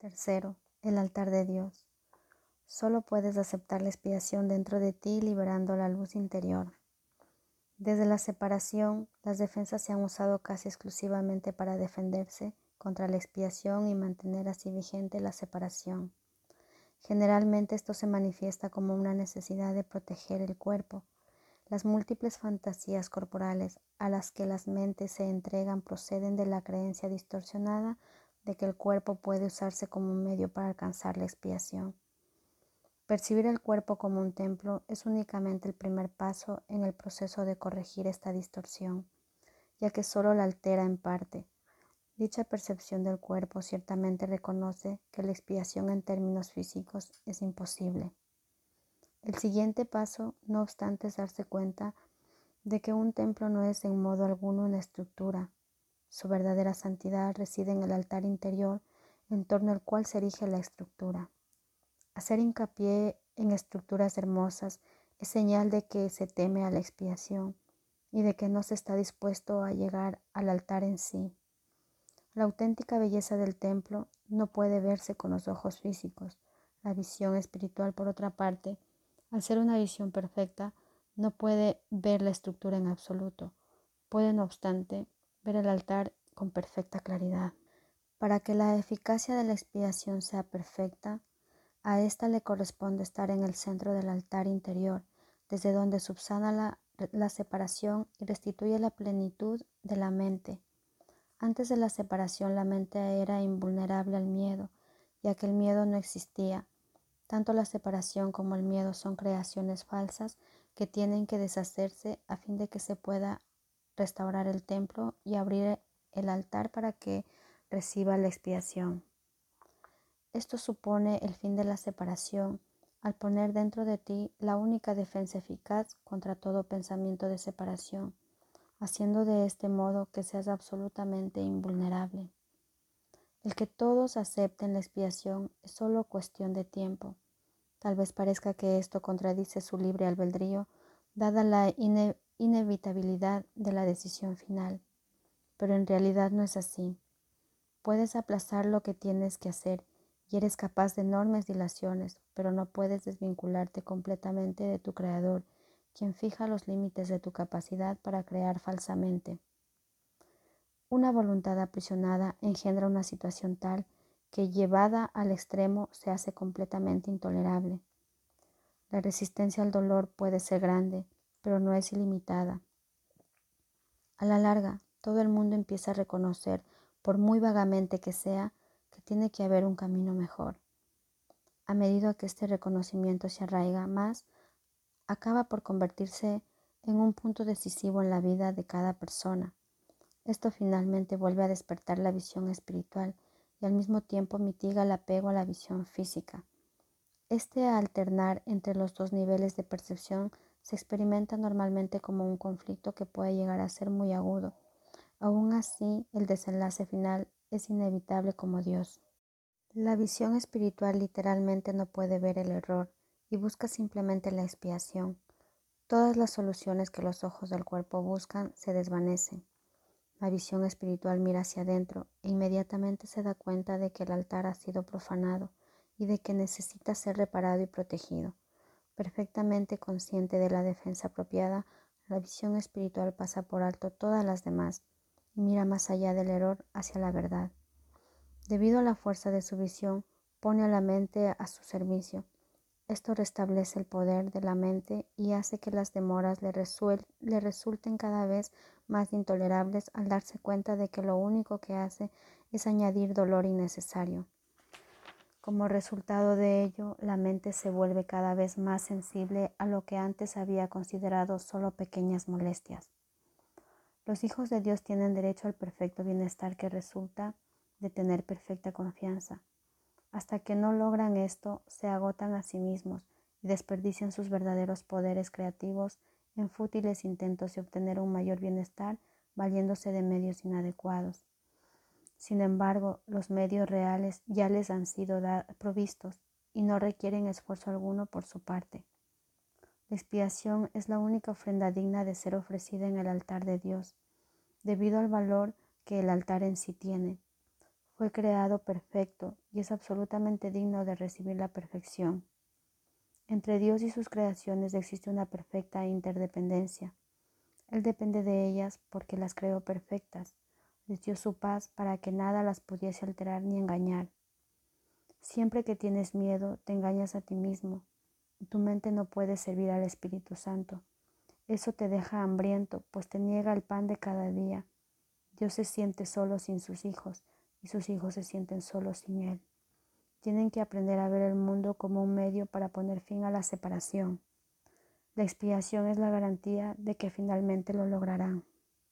Tercero, el altar de Dios. Solo puedes aceptar la expiación dentro de ti liberando la luz interior. Desde la separación, las defensas se han usado casi exclusivamente para defenderse contra la expiación y mantener así vigente la separación. Generalmente esto se manifiesta como una necesidad de proteger el cuerpo. Las múltiples fantasías corporales a las que las mentes se entregan proceden de la creencia distorsionada de que el cuerpo puede usarse como un medio para alcanzar la expiación. Percibir el cuerpo como un templo es únicamente el primer paso en el proceso de corregir esta distorsión, ya que solo la altera en parte. Dicha percepción del cuerpo ciertamente reconoce que la expiación en términos físicos es imposible. El siguiente paso, no obstante, es darse cuenta de que un templo no es en modo alguno una estructura. Su verdadera santidad reside en el altar interior en torno al cual se erige la estructura. Hacer hincapié en estructuras hermosas es señal de que se teme a la expiación y de que no se está dispuesto a llegar al altar en sí. La auténtica belleza del templo no puede verse con los ojos físicos. La visión espiritual, por otra parte, al ser una visión perfecta, no puede ver la estructura en absoluto. Puede, no obstante, ver el altar con perfecta claridad. Para que la eficacia de la expiación sea perfecta, a ésta le corresponde estar en el centro del altar interior, desde donde subsana la, la, separación y restituye la plenitud de la mente. Antes de la separación la mente era invulnerable al miedo, ya que el miedo no existía. Tanto la separación como el miedo son creaciones falsas que tienen que deshacerse a fin de que se pueda restaurar el templo y abrir el altar para que reciba la expiación. Esto supone el fin de la separación al poner dentro de ti la única defensa eficaz contra todo pensamiento de separación, haciendo de este modo que seas absolutamente invulnerable. El que todos acepten la expiación es solo cuestión de tiempo. Tal vez parezca que esto contradice su libre albedrío, dada la ine inevitabilidad de la decisión final, pero en realidad no es así. Puedes aplazar lo que tienes que hacer y eres capaz de enormes dilaciones, pero no puedes desvincularte completamente de tu Creador, quien fija los límites de tu capacidad para crear falsamente. Una voluntad aprisionada engendra una situación tal que llevada al extremo se hace completamente intolerable. La resistencia al dolor puede ser grande, pero no es ilimitada. A la larga, todo el mundo empieza a reconocer, por muy vagamente que sea, tiene que haber un camino mejor. A medida que este reconocimiento se arraiga más, acaba por convertirse en un punto decisivo en la vida de cada persona. Esto finalmente vuelve a despertar la visión espiritual y al mismo tiempo mitiga el apego a la visión física. Este alternar entre los dos niveles de percepción se experimenta normalmente como un conflicto que puede llegar a ser muy agudo. Aún así, el desenlace final es inevitable como Dios. La visión espiritual literalmente no puede ver el error y busca simplemente la expiación. Todas las soluciones que los ojos del cuerpo buscan se desvanecen. La visión espiritual mira hacia adentro e inmediatamente se da cuenta de que el altar ha sido profanado y de que necesita ser reparado y protegido. Perfectamente consciente de la defensa apropiada, la visión espiritual pasa por alto todas las demás mira más allá del error hacia la verdad. Debido a la fuerza de su visión, pone a la mente a su servicio. Esto restablece el poder de la mente y hace que las demoras le, le, resulten cada vez más intolerables al darse cuenta de que lo único que hace es añadir dolor innecesario. Como resultado de ello, la mente se vuelve cada vez más sensible a lo que antes había considerado solo pequeñas molestias. Los hijos de Dios tienen derecho al perfecto bienestar que resulta de tener perfecta confianza. Hasta que no logran esto, se agotan a sí mismos y desperdician sus verdaderos poderes creativos en fútiles intentos de obtener un mayor bienestar valiéndose de medios inadecuados. Sin embargo, los medios reales ya les han sido provistos y no requieren esfuerzo alguno por su parte. La expiación es la única ofrenda digna de ser ofrecida en el altar de Dios, debido al valor que el altar en sí tiene. Fue creado perfecto y es absolutamente digno de recibir la perfección. Entre Dios y sus creaciones existe una perfecta interdependencia. Él depende de ellas porque las creó perfectas. Les dio su paz para que nada las pudiese alterar ni engañar. Siempre que tienes miedo, te engañas a ti mismo. Tu mente no puede servir al Espíritu Santo. Eso te deja hambriento, pues te niega el pan de cada día. Dios se siente solo sin sus hijos y sus hijos se sienten solos sin Él. Tienen que aprender a ver el mundo como un medio para poner fin a la separación. La expiación es la garantía de que finalmente lo lograrán.